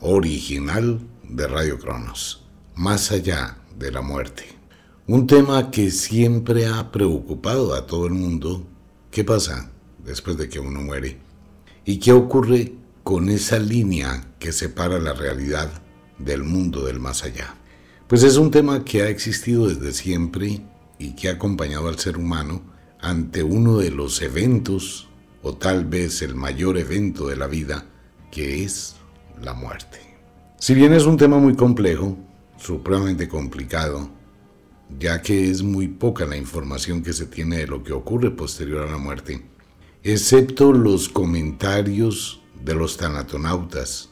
original de Radio Cronos, Más allá de la muerte. Un tema que siempre ha preocupado a todo el mundo. ¿Qué pasa después de que uno muere? ¿Y qué ocurre con esa línea que separa la realidad del mundo del más allá? Pues es un tema que ha existido desde siempre y que ha acompañado al ser humano ante uno de los eventos, o tal vez el mayor evento de la vida, que es la muerte. Si bien es un tema muy complejo, supremamente complicado, ya que es muy poca la información que se tiene de lo que ocurre posterior a la muerte, excepto los comentarios de los tanatonautas.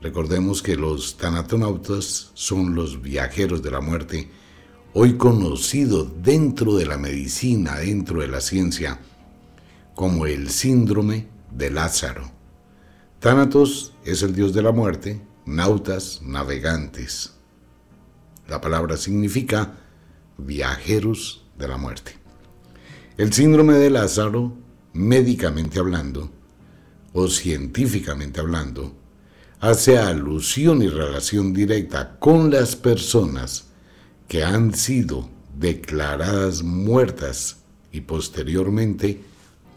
Recordemos que los tanatonautas son los viajeros de la muerte, hoy conocidos dentro de la medicina, dentro de la ciencia, como el síndrome de Lázaro. Thanatos es el dios de la muerte, nautas, navegantes. La palabra significa viajeros de la muerte. El síndrome de Lázaro, médicamente hablando, o científicamente hablando, hace alusión y relación directa con las personas que han sido declaradas muertas y posteriormente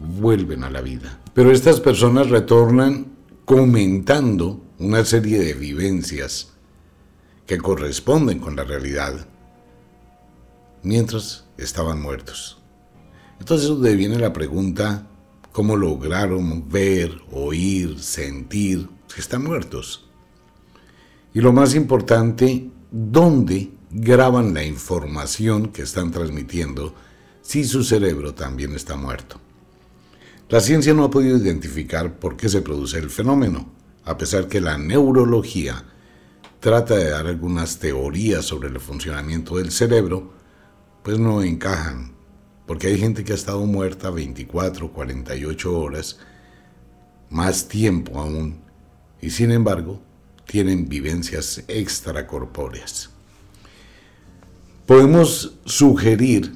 vuelven a la vida. Pero estas personas retornan comentando una serie de vivencias que corresponden con la realidad mientras estaban muertos. Entonces donde viene la pregunta, ¿cómo lograron ver, oír, sentir si están muertos? Y lo más importante, ¿dónde graban la información que están transmitiendo si su cerebro también está muerto? La ciencia no ha podido identificar por qué se produce el fenómeno, a pesar que la neurología trata de dar algunas teorías sobre el funcionamiento del cerebro, pues no encajan, porque hay gente que ha estado muerta 24, 48 horas, más tiempo aún, y sin embargo tienen vivencias extracorpóreas. Podemos sugerir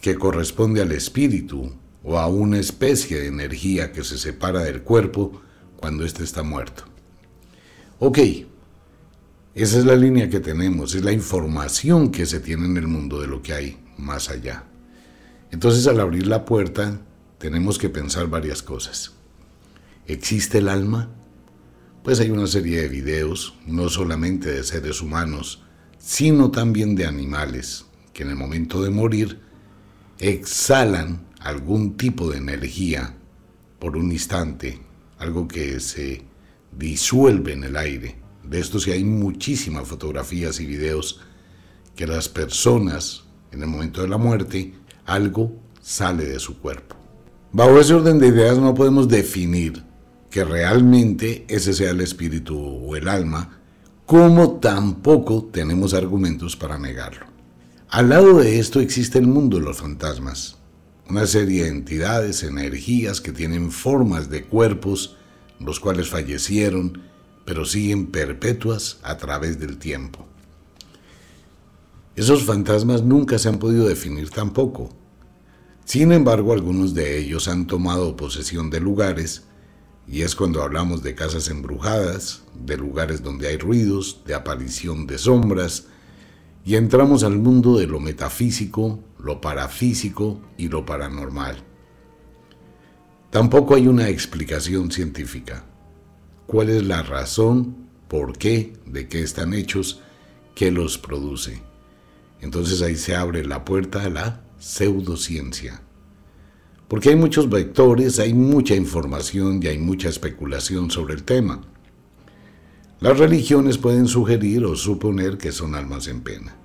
que corresponde al espíritu o a una especie de energía que se separa del cuerpo cuando éste está muerto. Ok, esa es la línea que tenemos, es la información que se tiene en el mundo de lo que hay más allá. Entonces al abrir la puerta tenemos que pensar varias cosas. ¿Existe el alma? Pues hay una serie de videos, no solamente de seres humanos, sino también de animales, que en el momento de morir exhalan algún tipo de energía por un instante, algo que se disuelve en el aire. De esto sí hay muchísimas fotografías y videos que las personas en el momento de la muerte, algo sale de su cuerpo. Bajo ese orden de ideas no podemos definir que realmente ese sea el espíritu o el alma, como tampoco tenemos argumentos para negarlo. Al lado de esto existe el mundo de los fantasmas, una serie de entidades, energías que tienen formas de cuerpos, los cuales fallecieron, pero siguen perpetuas a través del tiempo. Esos fantasmas nunca se han podido definir tampoco. Sin embargo, algunos de ellos han tomado posesión de lugares, y es cuando hablamos de casas embrujadas, de lugares donde hay ruidos, de aparición de sombras, y entramos al mundo de lo metafísico, lo parafísico y lo paranormal. Tampoco hay una explicación científica. ¿Cuál es la razón, por qué, de qué están hechos, qué los produce? Entonces ahí se abre la puerta a la pseudociencia. Porque hay muchos vectores, hay mucha información y hay mucha especulación sobre el tema. Las religiones pueden sugerir o suponer que son almas en pena.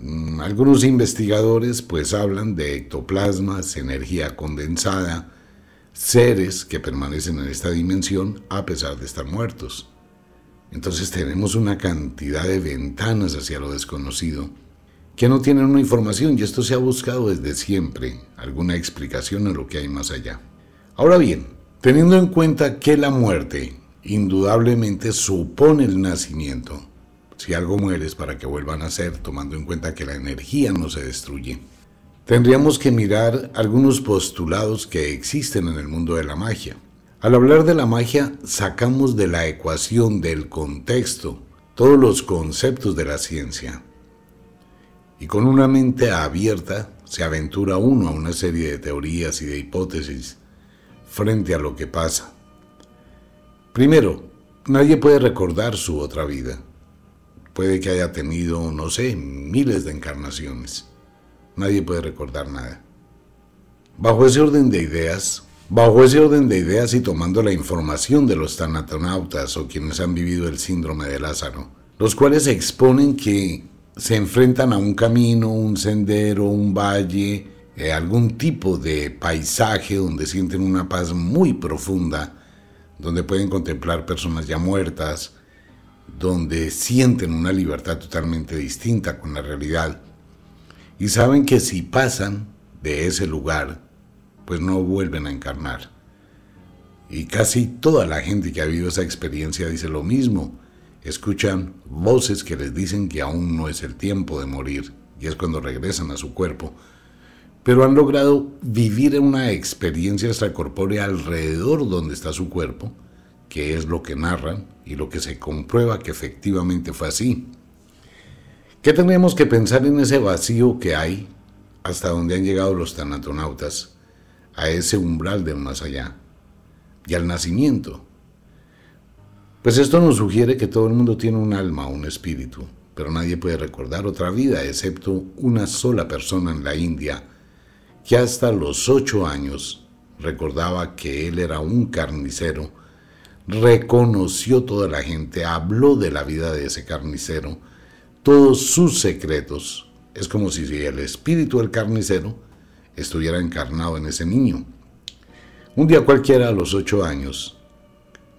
Mm, algunos investigadores pues hablan de ectoplasmas, energía condensada, seres que permanecen en esta dimensión a pesar de estar muertos. Entonces tenemos una cantidad de ventanas hacia lo desconocido que no tienen una información y esto se ha buscado desde siempre, alguna explicación a lo que hay más allá. Ahora bien, teniendo en cuenta que la muerte indudablemente supone el nacimiento. Si algo mueres para que vuelva a nacer, tomando en cuenta que la energía no se destruye. Tendríamos que mirar algunos postulados que existen en el mundo de la magia. Al hablar de la magia, sacamos de la ecuación del contexto todos los conceptos de la ciencia. Y con una mente abierta se aventura uno a una serie de teorías y de hipótesis frente a lo que pasa. Primero, nadie puede recordar su otra vida. Puede que haya tenido, no sé, miles de encarnaciones. Nadie puede recordar nada. Bajo ese orden de ideas, bajo ese orden de ideas y tomando la información de los tanatonautas o quienes han vivido el síndrome de Lázaro, los cuales exponen que se enfrentan a un camino, un sendero, un valle, eh, algún tipo de paisaje donde sienten una paz muy profunda donde pueden contemplar personas ya muertas, donde sienten una libertad totalmente distinta con la realidad y saben que si pasan de ese lugar, pues no vuelven a encarnar. Y casi toda la gente que ha vivido esa experiencia dice lo mismo. Escuchan voces que les dicen que aún no es el tiempo de morir y es cuando regresan a su cuerpo pero han logrado vivir una experiencia extracorpórea alrededor donde está su cuerpo, que es lo que narran y lo que se comprueba que efectivamente fue así. ¿Qué tendríamos que pensar en ese vacío que hay hasta donde han llegado los tanatonautas, a ese umbral del más allá y al nacimiento? Pues esto nos sugiere que todo el mundo tiene un alma, un espíritu, pero nadie puede recordar otra vida excepto una sola persona en la India, que hasta los ocho años recordaba que él era un carnicero, reconoció toda la gente, habló de la vida de ese carnicero, todos sus secretos. Es como si el espíritu del carnicero estuviera encarnado en ese niño. Un día cualquiera a los ocho años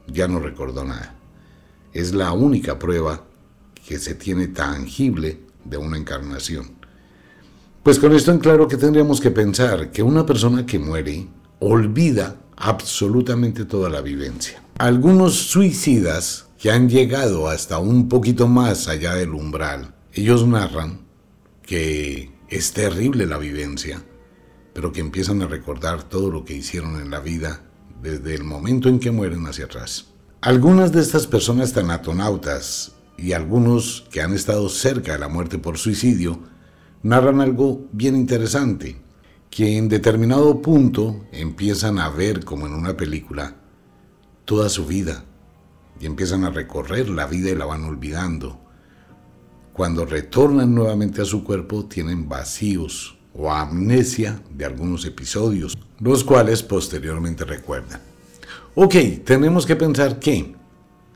ya no recordó nada. Es la única prueba que se tiene tangible de una encarnación. Pues con esto en claro que tendríamos que pensar que una persona que muere olvida absolutamente toda la vivencia. Algunos suicidas que han llegado hasta un poquito más allá del umbral, ellos narran que es terrible la vivencia, pero que empiezan a recordar todo lo que hicieron en la vida desde el momento en que mueren hacia atrás. Algunas de estas personas tanatonautas y algunos que han estado cerca de la muerte por suicidio narran algo bien interesante, que en determinado punto empiezan a ver como en una película toda su vida y empiezan a recorrer la vida y la van olvidando. Cuando retornan nuevamente a su cuerpo tienen vacíos o amnesia de algunos episodios, los cuales posteriormente recuerdan. Ok, tenemos que pensar que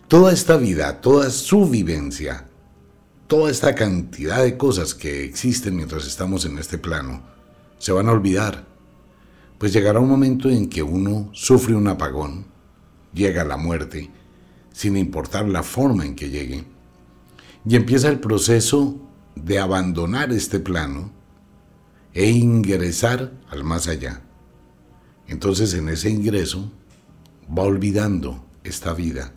toda esta vida, toda su vivencia, toda esta cantidad de cosas que existen mientras estamos en este plano se van a olvidar. Pues llegará un momento en que uno sufre un apagón, llega la muerte, sin importar la forma en que llegue, y empieza el proceso de abandonar este plano e ingresar al más allá. Entonces en ese ingreso va olvidando esta vida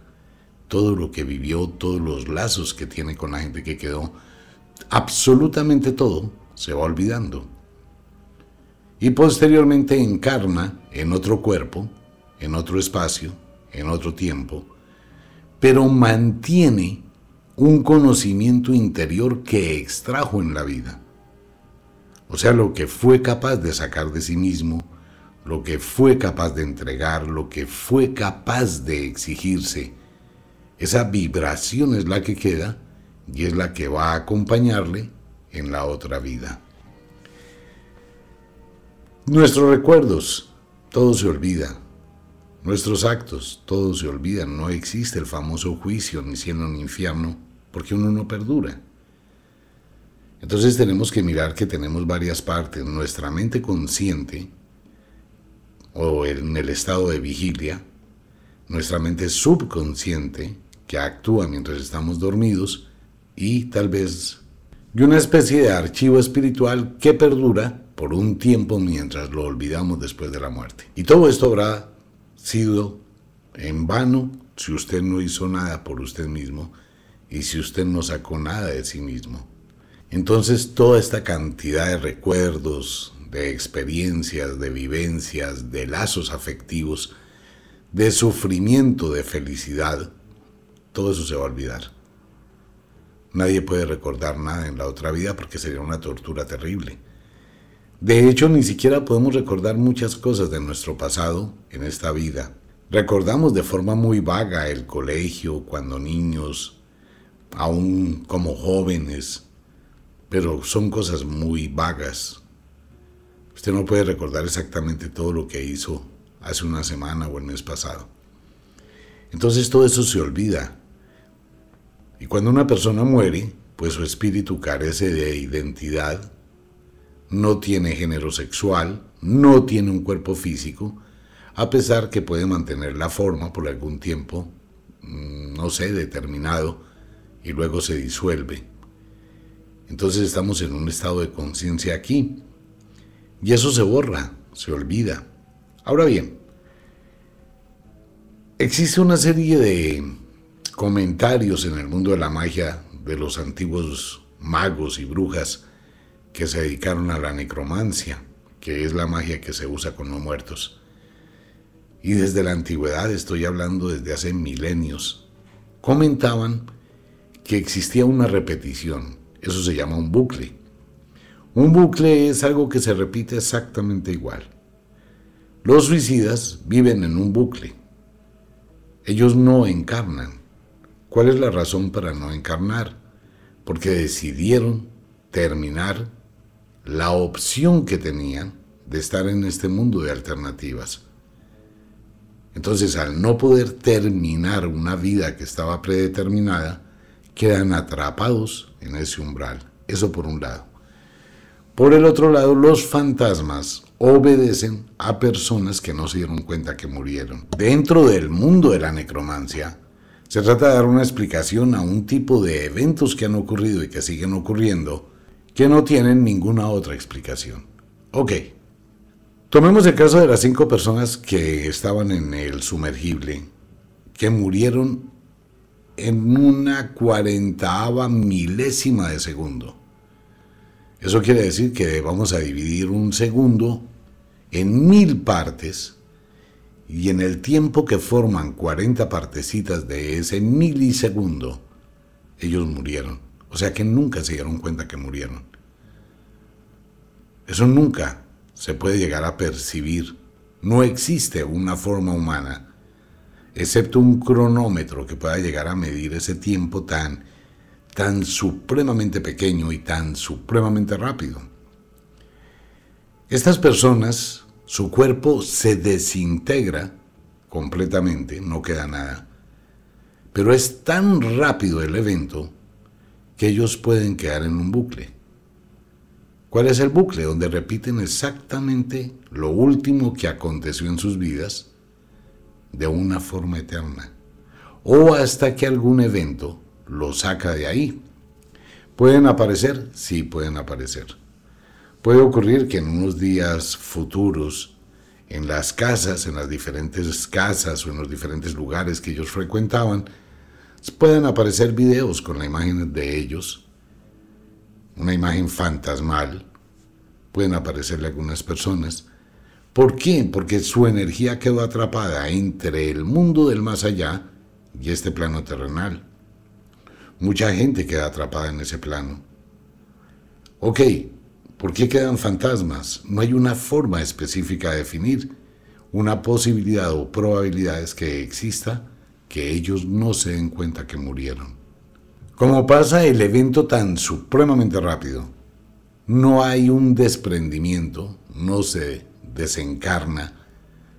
todo lo que vivió, todos los lazos que tiene con la gente que quedó, absolutamente todo se va olvidando. Y posteriormente encarna en otro cuerpo, en otro espacio, en otro tiempo, pero mantiene un conocimiento interior que extrajo en la vida. O sea, lo que fue capaz de sacar de sí mismo, lo que fue capaz de entregar, lo que fue capaz de exigirse. Esa vibración es la que queda y es la que va a acompañarle en la otra vida. Nuestros recuerdos, todo se olvida. Nuestros actos, todo se olvida. No existe el famoso juicio ni cielo ni infierno porque uno no perdura. Entonces tenemos que mirar que tenemos varias partes. Nuestra mente consciente, o en el estado de vigilia, nuestra mente subconsciente, que actúa mientras estamos dormidos, y tal vez y una especie de archivo espiritual que perdura por un tiempo mientras lo olvidamos después de la muerte. Y todo esto habrá sido en vano si usted no hizo nada por usted mismo y si usted no sacó nada de sí mismo. Entonces toda esta cantidad de recuerdos, de experiencias, de vivencias, de lazos afectivos, de sufrimiento, de felicidad, todo eso se va a olvidar. Nadie puede recordar nada en la otra vida porque sería una tortura terrible. De hecho, ni siquiera podemos recordar muchas cosas de nuestro pasado en esta vida. Recordamos de forma muy vaga el colegio cuando niños, aún como jóvenes, pero son cosas muy vagas. Usted no puede recordar exactamente todo lo que hizo hace una semana o el mes pasado. Entonces todo eso se olvida. Y cuando una persona muere, pues su espíritu carece de identidad, no tiene género sexual, no tiene un cuerpo físico, a pesar que puede mantener la forma por algún tiempo, mm, no sé, determinado, y luego se disuelve. Entonces estamos en un estado de conciencia aquí. Y eso se borra, se olvida. Ahora bien, existe una serie de comentarios en el mundo de la magia de los antiguos magos y brujas que se dedicaron a la necromancia, que es la magia que se usa con los muertos. Y desde la antigüedad, estoy hablando desde hace milenios, comentaban que existía una repetición. Eso se llama un bucle. Un bucle es algo que se repite exactamente igual. Los suicidas viven en un bucle. Ellos no encarnan. ¿Cuál es la razón para no encarnar? Porque decidieron terminar la opción que tenían de estar en este mundo de alternativas. Entonces, al no poder terminar una vida que estaba predeterminada, quedan atrapados en ese umbral. Eso por un lado. Por el otro lado, los fantasmas obedecen a personas que no se dieron cuenta que murieron. Dentro del mundo de la necromancia, se trata de dar una explicación a un tipo de eventos que han ocurrido y que siguen ocurriendo que no tienen ninguna otra explicación. Ok. Tomemos el caso de las cinco personas que estaban en el sumergible, que murieron en una cuarentaava milésima de segundo. Eso quiere decir que vamos a dividir un segundo en mil partes y en el tiempo que forman 40 partecitas de ese milisegundo, ellos murieron. O sea que nunca se dieron cuenta que murieron. Eso nunca se puede llegar a percibir. No existe una forma humana, excepto un cronómetro que pueda llegar a medir ese tiempo tan, tan supremamente pequeño y tan supremamente rápido. Estas personas su cuerpo se desintegra completamente, no queda nada. Pero es tan rápido el evento que ellos pueden quedar en un bucle. ¿Cuál es el bucle? Donde repiten exactamente lo último que aconteció en sus vidas de una forma eterna. O hasta que algún evento lo saca de ahí. ¿Pueden aparecer? Sí, pueden aparecer. Puede ocurrir que en unos días futuros, en las casas, en las diferentes casas o en los diferentes lugares que ellos frecuentaban, pueden aparecer videos con la imagen de ellos, una imagen fantasmal, pueden aparecerle algunas personas. ¿Por qué? Porque su energía quedó atrapada entre el mundo del más allá y este plano terrenal. Mucha gente queda atrapada en ese plano. Ok, ¿por qué quedan fantasmas? No hay una forma específica de definir una posibilidad o probabilidades que exista que ellos no se den cuenta que murieron. Como pasa el evento tan supremamente rápido, no hay un desprendimiento, no se desencarna,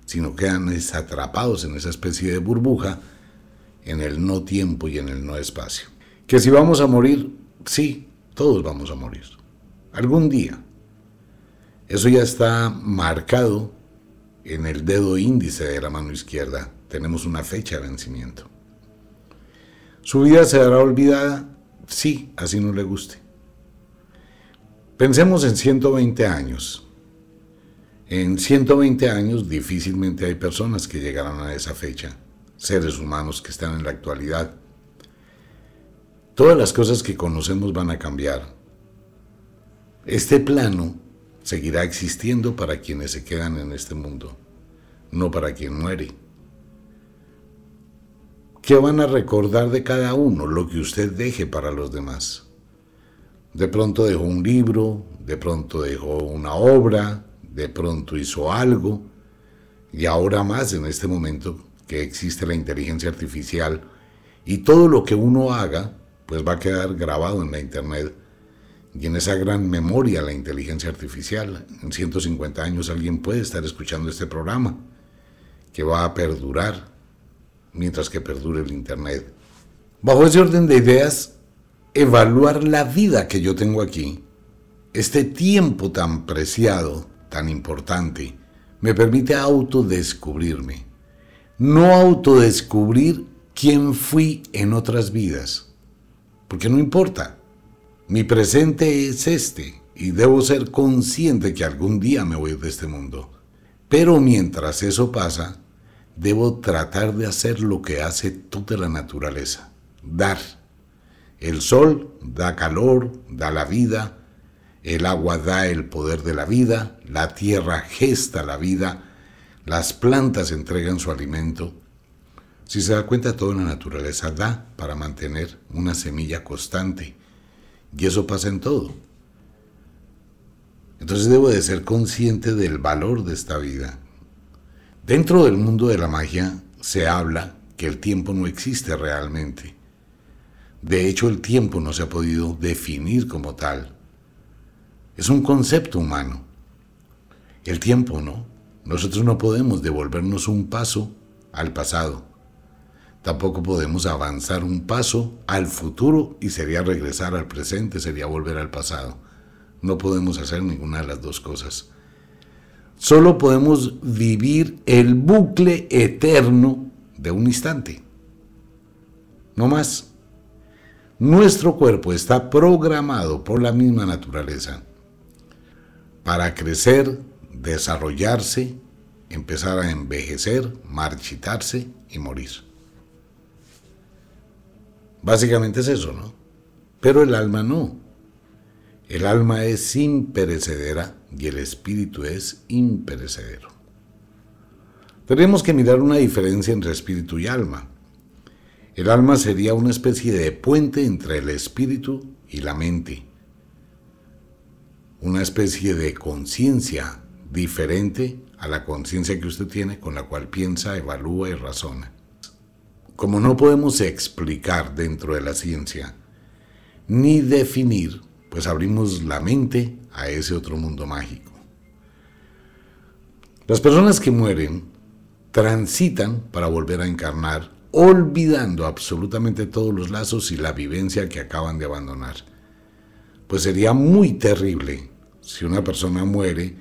sino quedan atrapados en esa especie de burbuja en el no tiempo y en el no espacio. Que si vamos a morir, sí, todos vamos a morir. Algún día. Eso ya está marcado en el dedo índice de la mano izquierda. Tenemos una fecha de vencimiento. ¿Su vida se dará olvidada? Sí, así no le guste. Pensemos en 120 años. En 120 años difícilmente hay personas que llegarán a esa fecha, seres humanos que están en la actualidad. Todas las cosas que conocemos van a cambiar. Este plano seguirá existiendo para quienes se quedan en este mundo, no para quien muere. ¿Qué van a recordar de cada uno? Lo que usted deje para los demás. De pronto dejó un libro, de pronto dejó una obra, de pronto hizo algo, y ahora más en este momento que existe la inteligencia artificial, y todo lo que uno haga, pues va a quedar grabado en la Internet y en esa gran memoria la inteligencia artificial. En 150 años alguien puede estar escuchando este programa que va a perdurar mientras que perdure el Internet. Bajo ese orden de ideas, evaluar la vida que yo tengo aquí, este tiempo tan preciado, tan importante, me permite autodescubrirme. No autodescubrir quién fui en otras vidas, porque no importa. Mi presente es este y debo ser consciente que algún día me voy de este mundo. Pero mientras eso pasa, debo tratar de hacer lo que hace toda la naturaleza, dar. El sol da calor, da la vida, el agua da el poder de la vida, la tierra gesta la vida, las plantas entregan su alimento. Si se da cuenta, toda la naturaleza da para mantener una semilla constante y eso pasa en todo. Entonces debo de ser consciente del valor de esta vida. Dentro del mundo de la magia se habla que el tiempo no existe realmente. De hecho, el tiempo no se ha podido definir como tal. Es un concepto humano. El tiempo no. Nosotros no podemos devolvernos un paso al pasado. Tampoco podemos avanzar un paso al futuro y sería regresar al presente, sería volver al pasado. No podemos hacer ninguna de las dos cosas. Solo podemos vivir el bucle eterno de un instante. No más. Nuestro cuerpo está programado por la misma naturaleza para crecer, desarrollarse, empezar a envejecer, marchitarse y morir. Básicamente es eso, ¿no? Pero el alma no. El alma es imperecedera y el espíritu es imperecedero. Tenemos que mirar una diferencia entre espíritu y alma. El alma sería una especie de puente entre el espíritu y la mente. Una especie de conciencia diferente a la conciencia que usted tiene con la cual piensa, evalúa y razona como no podemos explicar dentro de la ciencia ni definir, pues abrimos la mente a ese otro mundo mágico. Las personas que mueren transitan para volver a encarnar, olvidando absolutamente todos los lazos y la vivencia que acaban de abandonar. Pues sería muy terrible si una persona muere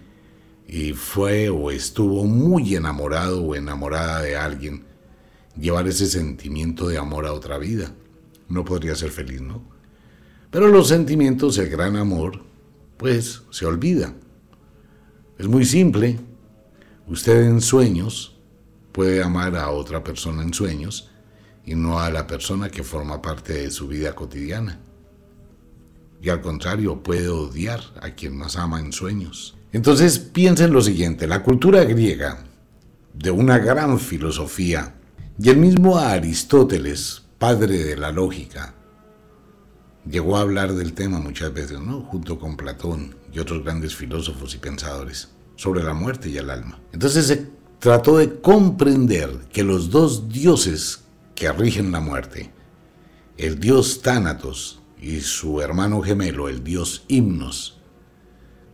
y fue o estuvo muy enamorado o enamorada de alguien, llevar ese sentimiento de amor a otra vida. No podría ser feliz, ¿no? Pero los sentimientos, el gran amor, pues se olvida. Es muy simple. Usted en sueños puede amar a otra persona en sueños y no a la persona que forma parte de su vida cotidiana. Y al contrario, puede odiar a quien más ama en sueños. Entonces piensen lo siguiente, la cultura griega, de una gran filosofía, y el mismo Aristóteles, padre de la lógica, llegó a hablar del tema muchas veces, ¿no? Junto con Platón y otros grandes filósofos y pensadores sobre la muerte y el alma. Entonces se trató de comprender que los dos dioses que rigen la muerte, el dios Tánatos y su hermano gemelo, el dios Himnos,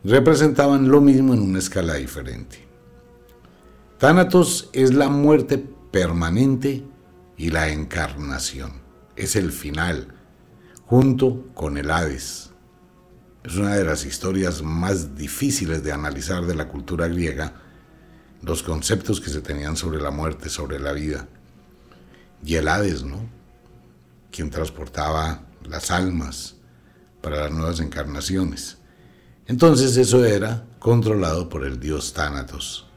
representaban lo mismo en una escala diferente. Tánatos es la muerte permanente y la encarnación, es el final, junto con el Hades. Es una de las historias más difíciles de analizar de la cultura griega, los conceptos que se tenían sobre la muerte, sobre la vida. Y el Hades, ¿no? Quien transportaba las almas para las nuevas encarnaciones. Entonces eso era controlado por el dios Tánatos.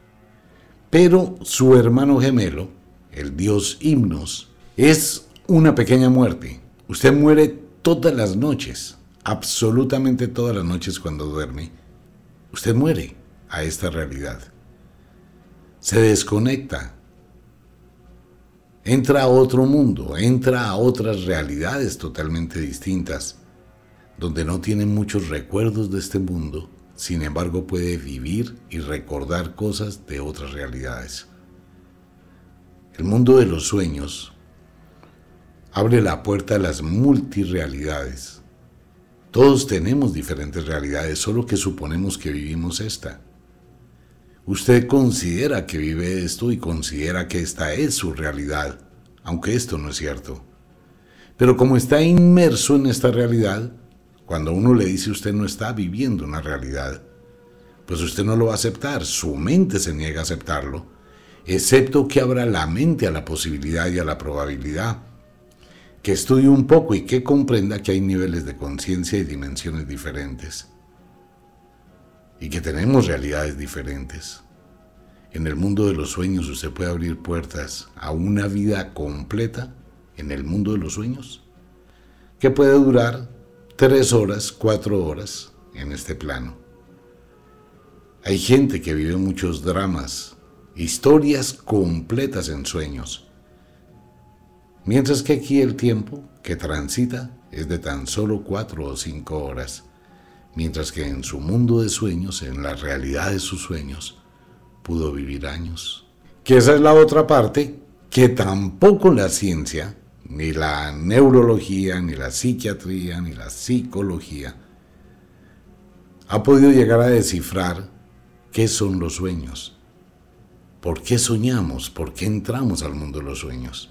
Pero su hermano gemelo, el dios Himnos, es una pequeña muerte. Usted muere todas las noches, absolutamente todas las noches cuando duerme. Usted muere a esta realidad. Se desconecta. Entra a otro mundo, entra a otras realidades totalmente distintas donde no tiene muchos recuerdos de este mundo, sin embargo puede vivir y recordar cosas de otras realidades. El mundo de los sueños abre la puerta a las multirealidades. Todos tenemos diferentes realidades, solo que suponemos que vivimos esta. Usted considera que vive esto y considera que esta es su realidad, aunque esto no es cierto. Pero como está inmerso en esta realidad, cuando uno le dice usted no está viviendo una realidad, pues usted no lo va a aceptar, su mente se niega a aceptarlo, excepto que abra la mente a la posibilidad y a la probabilidad, que estudie un poco y que comprenda que hay niveles de conciencia y dimensiones diferentes, y que tenemos realidades diferentes. En el mundo de los sueños usted puede abrir puertas a una vida completa en el mundo de los sueños, que puede durar tres horas, cuatro horas en este plano. Hay gente que vive muchos dramas, historias completas en sueños, mientras que aquí el tiempo que transita es de tan solo cuatro o cinco horas, mientras que en su mundo de sueños, en la realidad de sus sueños, pudo vivir años. Que esa es la otra parte que tampoco la ciencia ni la neurología, ni la psiquiatría, ni la psicología ha podido llegar a descifrar qué son los sueños, por qué soñamos, por qué entramos al mundo de los sueños.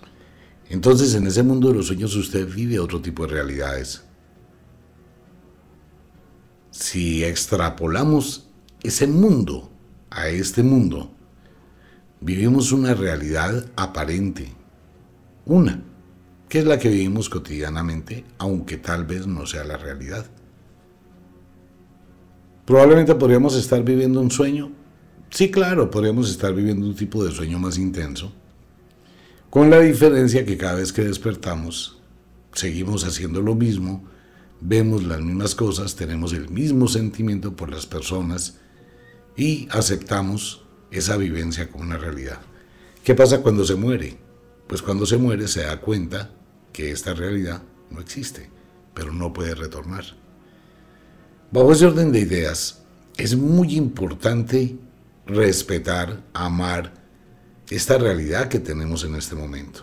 Entonces en ese mundo de los sueños usted vive otro tipo de realidades. Si extrapolamos ese mundo a este mundo, vivimos una realidad aparente, una que es la que vivimos cotidianamente, aunque tal vez no sea la realidad. Probablemente podríamos estar viviendo un sueño. Sí, claro, podríamos estar viviendo un tipo de sueño más intenso, con la diferencia que cada vez que despertamos, seguimos haciendo lo mismo, vemos las mismas cosas, tenemos el mismo sentimiento por las personas y aceptamos esa vivencia como una realidad. ¿Qué pasa cuando se muere? Pues cuando se muere se da cuenta que esta realidad no existe, pero no puede retornar. Bajo ese orden de ideas, es muy importante respetar, amar esta realidad que tenemos en este momento.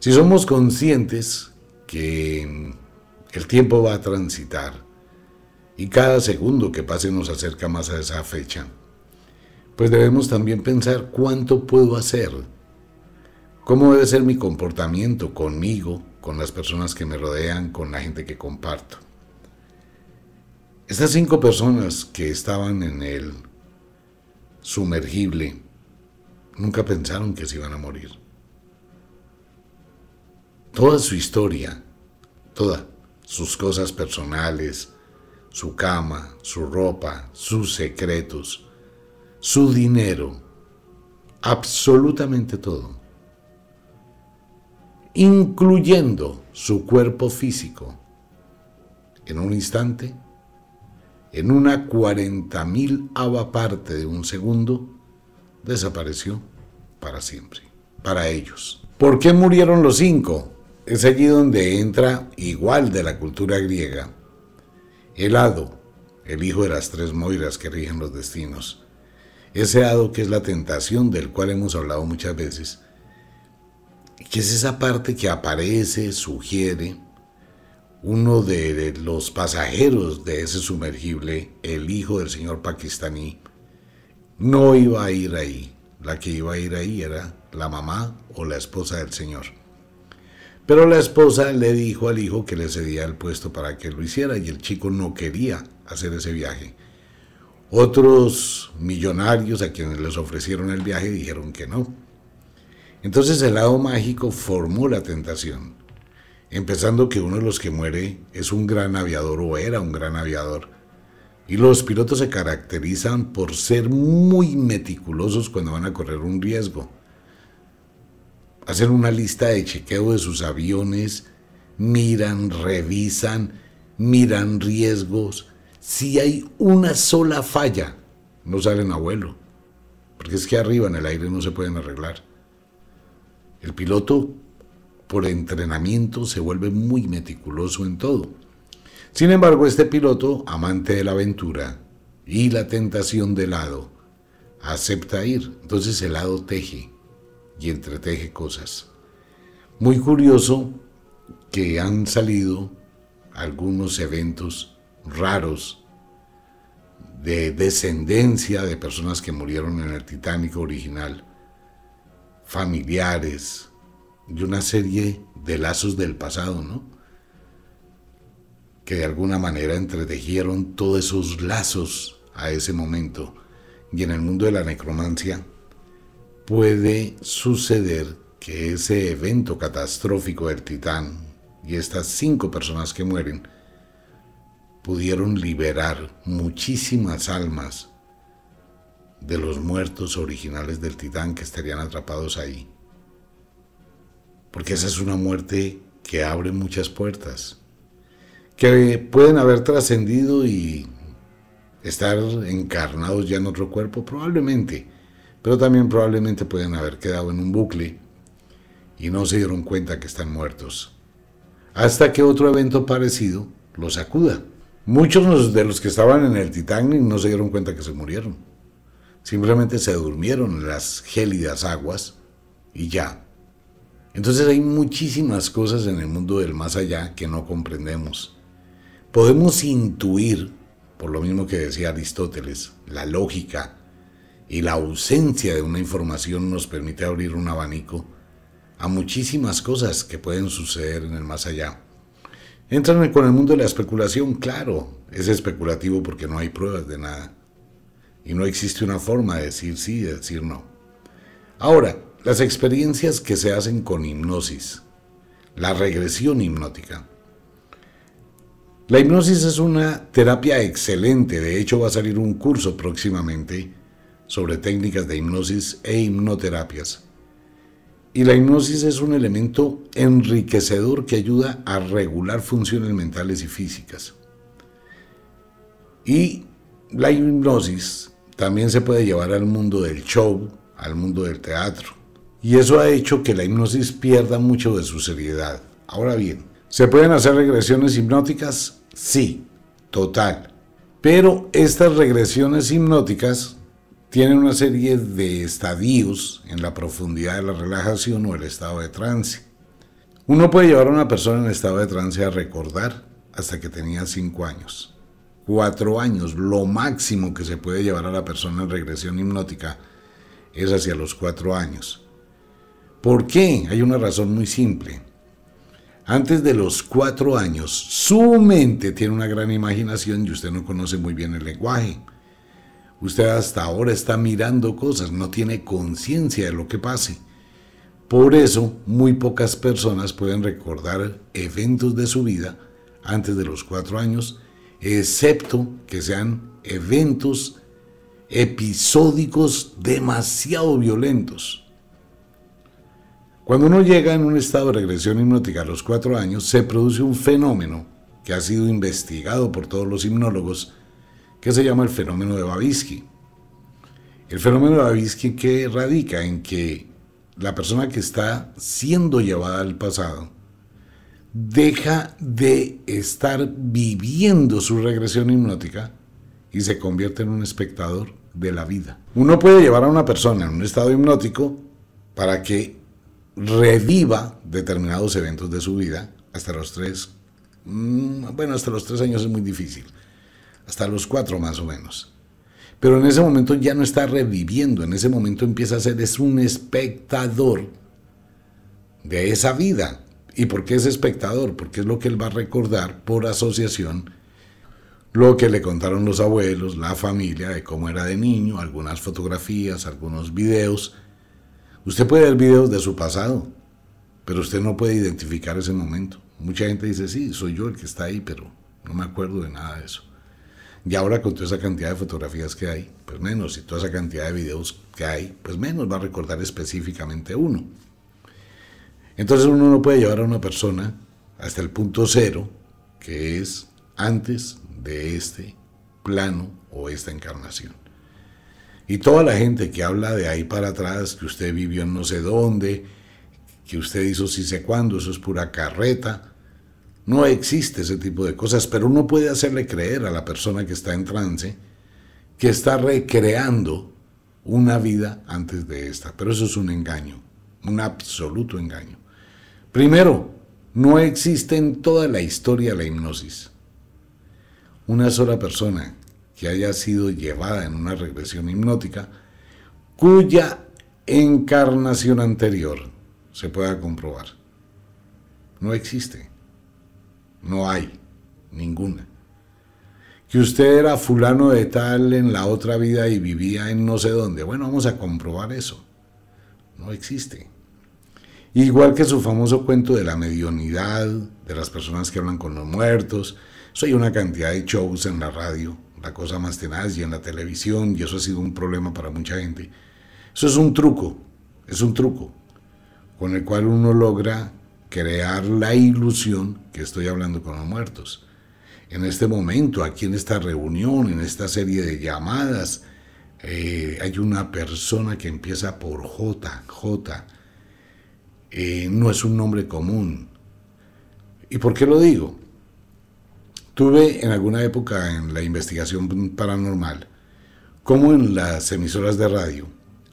Si somos conscientes que el tiempo va a transitar y cada segundo que pase nos acerca más a esa fecha, pues debemos también pensar cuánto puedo hacer cómo debe ser mi comportamiento conmigo, con las personas que me rodean, con la gente que comparto. Estas cinco personas que estaban en el sumergible nunca pensaron que se iban a morir. Toda su historia, todas sus cosas personales, su cama, su ropa, sus secretos, su dinero, absolutamente todo incluyendo su cuerpo físico, en un instante, en una cuarenta mil parte de un segundo, desapareció para siempre, para ellos. ¿Por qué murieron los cinco? Es allí donde entra, igual de la cultura griega, el hado, el hijo de las tres moiras que rigen los destinos. Ese hado que es la tentación del cual hemos hablado muchas veces, que es esa parte que aparece, sugiere, uno de los pasajeros de ese sumergible, el hijo del señor pakistaní, no iba a ir ahí. La que iba a ir ahí era la mamá o la esposa del señor. Pero la esposa le dijo al hijo que le cedía el puesto para que lo hiciera y el chico no quería hacer ese viaje. Otros millonarios a quienes les ofrecieron el viaje dijeron que no. Entonces el lado mágico formó la tentación, empezando que uno de los que muere es un gran aviador o era un gran aviador. Y los pilotos se caracterizan por ser muy meticulosos cuando van a correr un riesgo. Hacen una lista de chequeo de sus aviones, miran, revisan, miran riesgos. Si hay una sola falla, no salen a vuelo, porque es que arriba en el aire no se pueden arreglar. El piloto, por entrenamiento, se vuelve muy meticuloso en todo. Sin embargo, este piloto, amante de la aventura y la tentación del lado, acepta ir. Entonces el lado teje y entreteje cosas. Muy curioso que han salido algunos eventos raros de descendencia de personas que murieron en el Titanic original familiares y una serie de lazos del pasado, ¿no? Que de alguna manera entretejieron todos esos lazos a ese momento. Y en el mundo de la necromancia puede suceder que ese evento catastrófico del titán y estas cinco personas que mueren pudieron liberar muchísimas almas de los muertos originales del titán que estarían atrapados ahí. Porque esa es una muerte que abre muchas puertas, que pueden haber trascendido y estar encarnados ya en otro cuerpo, probablemente, pero también probablemente pueden haber quedado en un bucle y no se dieron cuenta que están muertos, hasta que otro evento parecido los acuda. Muchos de los que estaban en el Titanic no se dieron cuenta que se murieron. Simplemente se durmieron en las gélidas aguas y ya. Entonces hay muchísimas cosas en el mundo del más allá que no comprendemos. Podemos intuir, por lo mismo que decía Aristóteles, la lógica y la ausencia de una información nos permite abrir un abanico a muchísimas cosas que pueden suceder en el más allá. Entran con el mundo de la especulación, claro, es especulativo porque no hay pruebas de nada y no existe una forma de decir sí y de decir no. Ahora, las experiencias que se hacen con hipnosis, la regresión hipnótica. La hipnosis es una terapia excelente, de hecho va a salir un curso próximamente sobre técnicas de hipnosis e hipnoterapias. Y la hipnosis es un elemento enriquecedor que ayuda a regular funciones mentales y físicas. Y la hipnosis también se puede llevar al mundo del show, al mundo del teatro. Y eso ha hecho que la hipnosis pierda mucho de su seriedad. Ahora bien, ¿se pueden hacer regresiones hipnóticas? Sí, total. Pero estas regresiones hipnóticas tienen una serie de estadios en la profundidad de la relajación o el estado de trance. Uno puede llevar a una persona en estado de trance a recordar hasta que tenía 5 años cuatro años. Lo máximo que se puede llevar a la persona en regresión hipnótica es hacia los cuatro años. ¿Por qué? Hay una razón muy simple. Antes de los cuatro años, su mente tiene una gran imaginación y usted no conoce muy bien el lenguaje. Usted hasta ahora está mirando cosas, no tiene conciencia de lo que pase. Por eso, muy pocas personas pueden recordar eventos de su vida antes de los cuatro años excepto que sean eventos episódicos demasiado violentos. Cuando uno llega en un estado de regresión hipnótica a los cuatro años, se produce un fenómeno que ha sido investigado por todos los hipnólogos, que se llama el fenómeno de Babisky. El fenómeno de Babisky que radica en que la persona que está siendo llevada al pasado deja de estar viviendo su regresión hipnótica y se convierte en un espectador de la vida. Uno puede llevar a una persona en un estado hipnótico para que reviva determinados eventos de su vida hasta los tres, mm, bueno, hasta los tres años es muy difícil, hasta los cuatro más o menos. Pero en ese momento ya no está reviviendo, en ese momento empieza a ser es un espectador de esa vida. ¿Y por qué es espectador? Porque es lo que él va a recordar por asociación lo que le contaron los abuelos, la familia, de cómo era de niño, algunas fotografías, algunos videos, Usted puede ver videos de su pasado, pero usted no puede identificar ese momento. Mucha gente dice, sí, soy yo el que está ahí, pero no me acuerdo de nada de eso. Y ahora con toda esa cantidad de fotografías que hay, pues menos, y toda esa cantidad de videos que hay, pues menos va a recordar específicamente uno. Entonces uno no puede llevar a una persona hasta el punto cero, que es antes de este plano o esta encarnación. Y toda la gente que habla de ahí para atrás, que usted vivió en no sé dónde, que usted hizo sí sé cuándo, eso es pura carreta. No existe ese tipo de cosas, pero uno puede hacerle creer a la persona que está en trance que está recreando una vida antes de esta. Pero eso es un engaño, un absoluto engaño. Primero, no existe en toda la historia la hipnosis. Una sola persona que haya sido llevada en una regresión hipnótica, cuya encarnación anterior se pueda comprobar. No existe. No hay ninguna. Que usted era fulano de tal en la otra vida y vivía en no sé dónde. Bueno, vamos a comprobar eso. No existe. Igual que su famoso cuento de la mediunidad, de las personas que hablan con los muertos. Eso hay una cantidad de shows en la radio la cosa más tenaz y en la televisión, y eso ha sido un problema para mucha gente. Eso es un truco, es un truco con el cual uno logra crear la ilusión que estoy hablando con los muertos. En este momento, aquí en esta reunión, en esta serie de llamadas, eh, hay una persona que empieza por J, J. Eh, no es un nombre común. ¿Y por qué lo digo? Tuve en alguna época en la investigación paranormal, como en las emisoras de radio,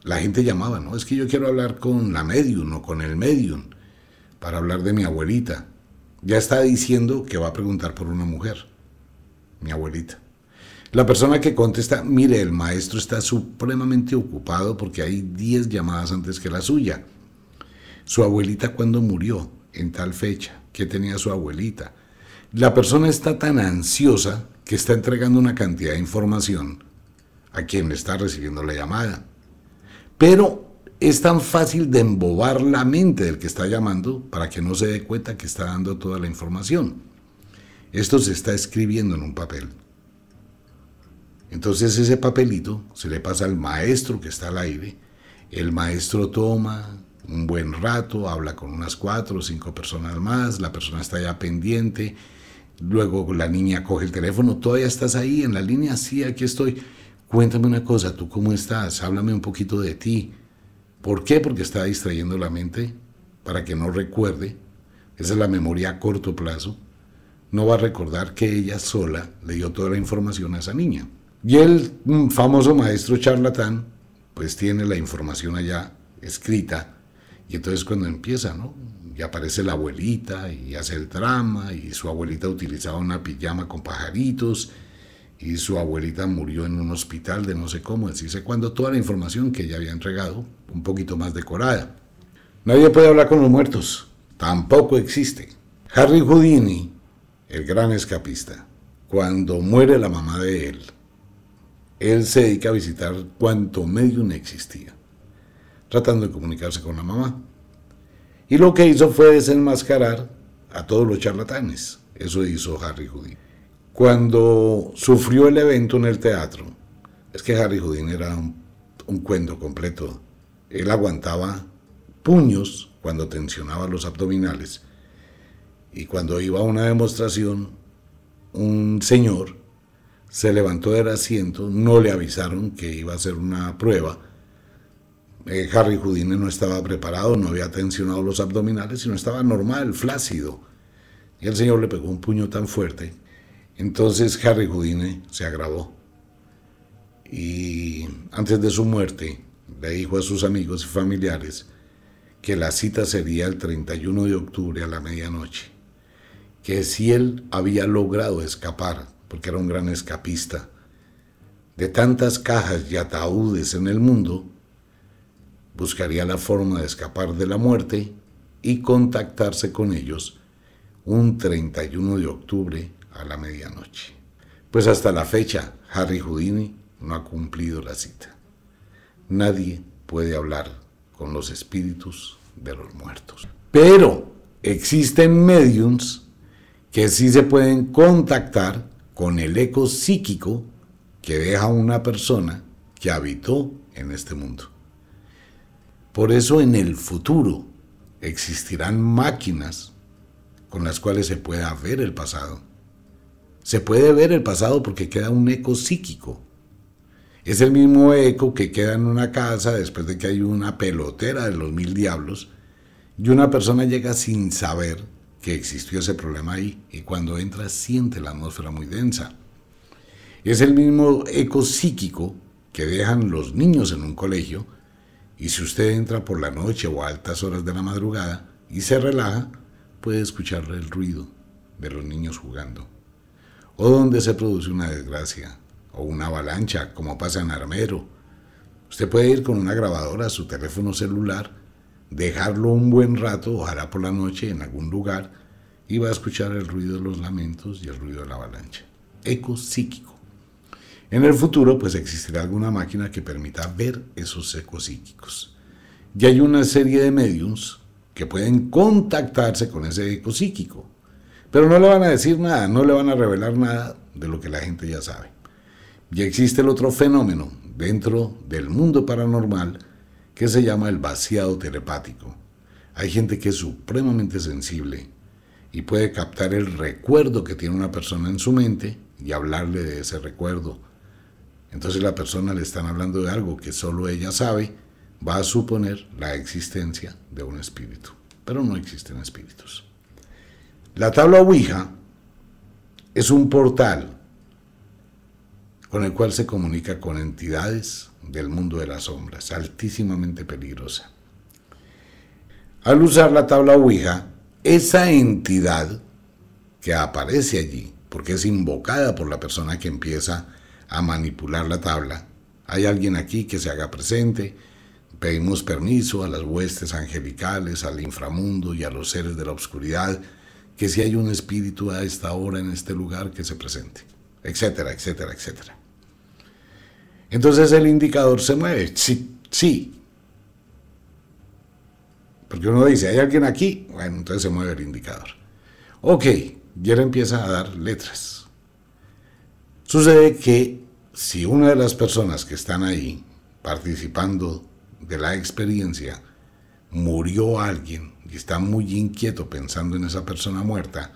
la gente llamaba, ¿no? Es que yo quiero hablar con la medium o con el medium para hablar de mi abuelita. Ya está diciendo que va a preguntar por una mujer, mi abuelita. La persona que contesta, mire, el maestro está supremamente ocupado porque hay 10 llamadas antes que la suya. Su abuelita cuando murió, en tal fecha, ¿qué tenía su abuelita? La persona está tan ansiosa que está entregando una cantidad de información a quien le está recibiendo la llamada. Pero es tan fácil de embobar la mente del que está llamando para que no se dé cuenta que está dando toda la información. Esto se está escribiendo en un papel. Entonces ese papelito se le pasa al maestro que está al aire. El maestro toma un buen rato, habla con unas cuatro o cinco personas más, la persona está ya pendiente, Luego la niña coge el teléfono, todavía estás ahí en la línea, sí, aquí estoy. Cuéntame una cosa, ¿tú cómo estás? Háblame un poquito de ti. ¿Por qué? Porque está distrayendo la mente para que no recuerde. Esa es la memoria a corto plazo. No va a recordar que ella sola le dio toda la información a esa niña. Y el mm, famoso maestro charlatán, pues tiene la información allá escrita. Y entonces cuando empieza, ¿no? y aparece la abuelita y hace el drama y su abuelita utilizaba una pijama con pajaritos y su abuelita murió en un hospital de no sé cómo, decirse cuando toda la información que ella había entregado, un poquito más decorada. Nadie puede hablar con los muertos, tampoco existe. Harry Houdini, el gran escapista, cuando muere la mamá de él, él se dedica a visitar cuanto medio no existía, tratando de comunicarse con la mamá. Y lo que hizo fue desenmascarar a todos los charlatanes. Eso hizo Harry Houdini. Cuando sufrió el evento en el teatro, es que Harry Houdini era un, cuento completo. Él aguantaba puños cuando tensionaba los abdominales. Y cuando iba a una demostración, un señor se levantó del asiento, no le avisaron que iba a hacer una prueba. Eh, Harry Houdini no estaba preparado, no había tensionado los abdominales, sino estaba normal, flácido. Y el señor le pegó un puño tan fuerte. Entonces Harry Houdini se agravó. Y antes de su muerte, le dijo a sus amigos y familiares que la cita sería el 31 de octubre a la medianoche, que si él había logrado escapar, porque era un gran escapista, de tantas cajas y ataúdes en el mundo, buscaría la forma de escapar de la muerte y contactarse con ellos un 31 de octubre a la medianoche. Pues hasta la fecha, Harry Houdini no ha cumplido la cita. Nadie puede hablar con los espíritus de los muertos. Pero existen mediums que sí se pueden contactar con el eco psíquico que deja una persona que habitó en este mundo. Por eso en el futuro existirán máquinas con las cuales se pueda ver el pasado. Se puede ver el pasado porque queda un eco psíquico es el mismo eco que queda en una casa después de que hay una pelotera de los mil diablos y una persona llega sin saber que existió ese problema ahí y cuando entra siente la atmósfera muy densa. Es el mismo eco psíquico que dejan los niños en un colegio y si usted entra por la noche o a altas horas de la madrugada y se relaja, puede escuchar el ruido de los niños jugando. O donde se produce una desgracia, o una avalancha, como pasa en Armero. Usted puede ir con una grabadora a su teléfono celular, dejarlo un buen rato, ojalá por la noche, en algún lugar, y va a escuchar el ruido de los lamentos y el ruido de la avalancha. Eco psíquico. En el futuro, pues existirá alguna máquina que permita ver esos ecos psíquicos. Y hay una serie de mediums que pueden contactarse con ese eco psíquico, pero no le van a decir nada, no le van a revelar nada de lo que la gente ya sabe. Y existe el otro fenómeno dentro del mundo paranormal que se llama el vaciado telepático. Hay gente que es supremamente sensible y puede captar el recuerdo que tiene una persona en su mente y hablarle de ese recuerdo. Entonces la persona le están hablando de algo que solo ella sabe, va a suponer la existencia de un espíritu, pero no existen espíritus. La tabla Ouija es un portal con el cual se comunica con entidades del mundo de las sombras, altísimamente peligrosa. Al usar la tabla Ouija, esa entidad que aparece allí, porque es invocada por la persona que empieza a manipular la tabla, hay alguien aquí que se haga presente, pedimos permiso a las huestes angelicales, al inframundo y a los seres de la oscuridad, que si hay un espíritu a esta hora en este lugar que se presente, etcétera, etcétera, etcétera. Entonces el indicador se mueve. Sí, sí. Porque uno dice, ¿hay alguien aquí? Bueno, entonces se mueve el indicador. Ok, y él empieza a dar letras. Sucede que si una de las personas que están ahí participando de la experiencia murió alguien y está muy inquieto pensando en esa persona muerta,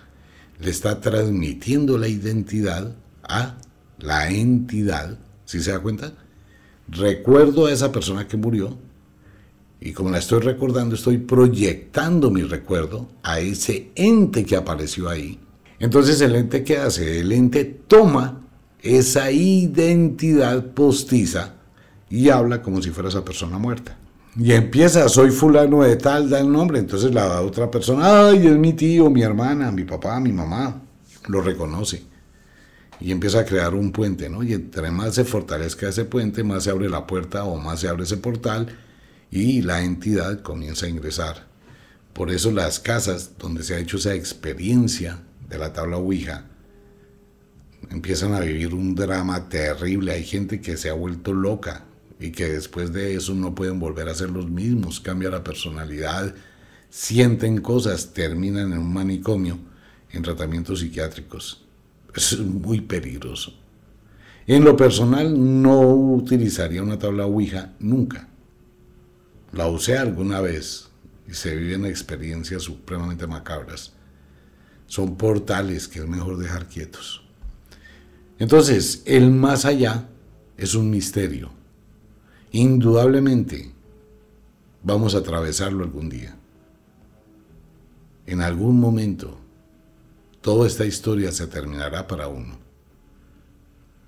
le está transmitiendo la identidad a la entidad ¿Sí se da cuenta? Recuerdo a esa persona que murió y como la estoy recordando, estoy proyectando mi recuerdo a ese ente que apareció ahí. Entonces el ente que hace, el ente toma esa identidad postiza y habla como si fuera esa persona muerta. Y empieza, soy fulano de tal, da el nombre. Entonces la otra persona, ay, es mi tío, mi hermana, mi papá, mi mamá. Lo reconoce y empieza a crear un puente, ¿no? Y entre más se fortalezca ese puente, más se abre la puerta o más se abre ese portal y la entidad comienza a ingresar. Por eso las casas donde se ha hecho esa experiencia de la tabla Ouija empiezan a vivir un drama terrible. Hay gente que se ha vuelto loca y que después de eso no pueden volver a ser los mismos, cambia la personalidad, sienten cosas, terminan en un manicomio, en tratamientos psiquiátricos es muy peligroso. En lo personal no utilizaría una tabla Ouija nunca. La usé alguna vez y se viven experiencias supremamente macabras. Son portales que es mejor dejar quietos. Entonces, el más allá es un misterio. Indudablemente vamos a atravesarlo algún día. En algún momento, toda esta historia se terminará para uno.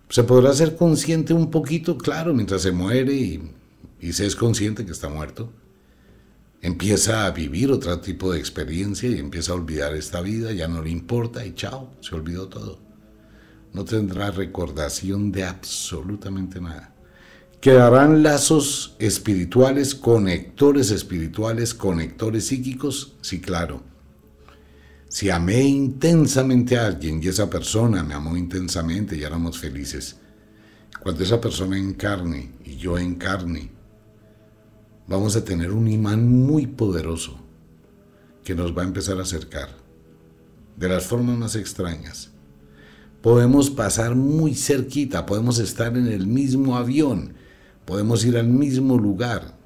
Se podrá ser consciente un poquito, claro, mientras se muere y, se es consciente que está muerto. Empieza a vivir otro tipo de experiencia y empieza a olvidar esta vida, ya no le importa y chao, se olvidó todo. No tendrá recordación de absolutamente nada. Quedarán lazos espirituales, conectores espirituales, conectores psíquicos, sí, claro. Si amé intensamente a alguien y esa persona me amó intensamente y éramos felices, cuando esa persona encarne y yo encarne, vamos a tener un imán muy poderoso que nos va a empezar a acercar de las formas más extrañas. Podemos pasar muy cerquita, podemos estar en el mismo avión, podemos ir al mismo lugar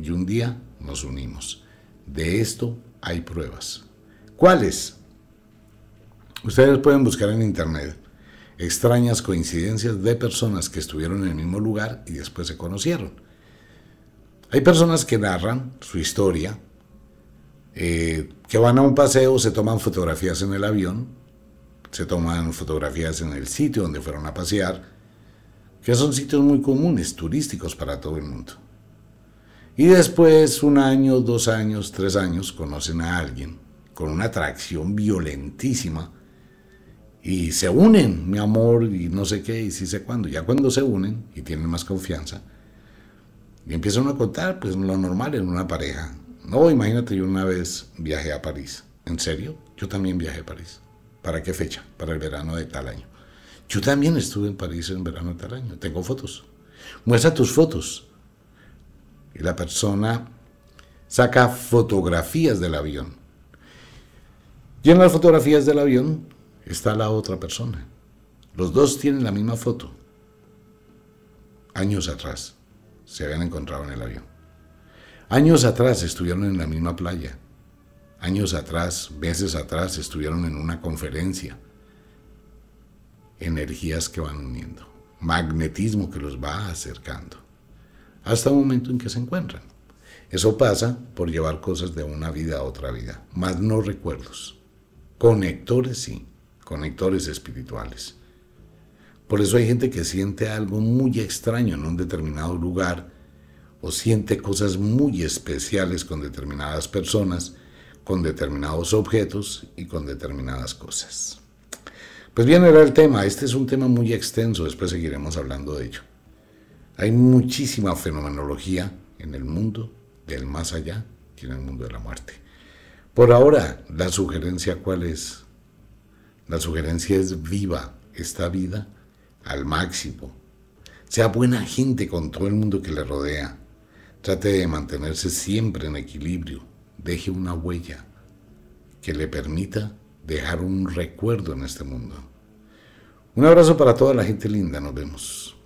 y un día nos unimos. De esto hay pruebas. ¿Cuáles? Ustedes pueden buscar en internet extrañas coincidencias de personas que estuvieron en el mismo lugar y después se conocieron. Hay personas que narran su historia, eh, que van a un paseo, se toman fotografías en el avión, se toman fotografías en el sitio donde fueron a pasear, que son sitios muy comunes, turísticos para todo el mundo. Y después, un año, dos años, tres años, conocen a alguien con una atracción violentísima y se unen, mi amor, y no sé qué, y sí sé cuándo. Ya cuando se unen y tienen más confianza, y empiezan a contar, pues lo normal en una pareja. No, imagínate, yo una vez viajé a París. ¿En serio? Yo también viajé a París. ¿Para qué fecha? Para el verano de tal año. Yo también estuve en París en verano de tal año. Tengo fotos. Muestra tus fotos. Y la persona saca fotografías del avión. Y en las fotografías del avión está la otra persona. Los dos tienen la misma foto. Años atrás se habían encontrado en el avión. Años atrás estuvieron en la misma playa. Años atrás, meses atrás, estuvieron en una conferencia. Energías que van uniendo. Magnetismo que los va acercando. Hasta el momento en que se encuentran. Eso pasa por llevar cosas de una vida a otra vida, más no recuerdos. Conectores sí, conectores espirituales. Por eso hay gente que siente algo muy extraño en un determinado lugar o siente cosas muy especiales con determinadas personas, con determinados objetos y con determinadas cosas. Pues bien, era el tema. Este es un tema muy extenso, después seguiremos hablando de ello. Hay muchísima fenomenología en el mundo del más allá y en el mundo de la muerte. Por ahora, la sugerencia cuál es? La sugerencia es viva esta vida al máximo. Sea buena gente con todo el mundo que le rodea. Trate de mantenerse siempre en equilibrio. Deje una huella que le permita dejar un recuerdo en este mundo. Un abrazo para toda la gente linda. Nos vemos.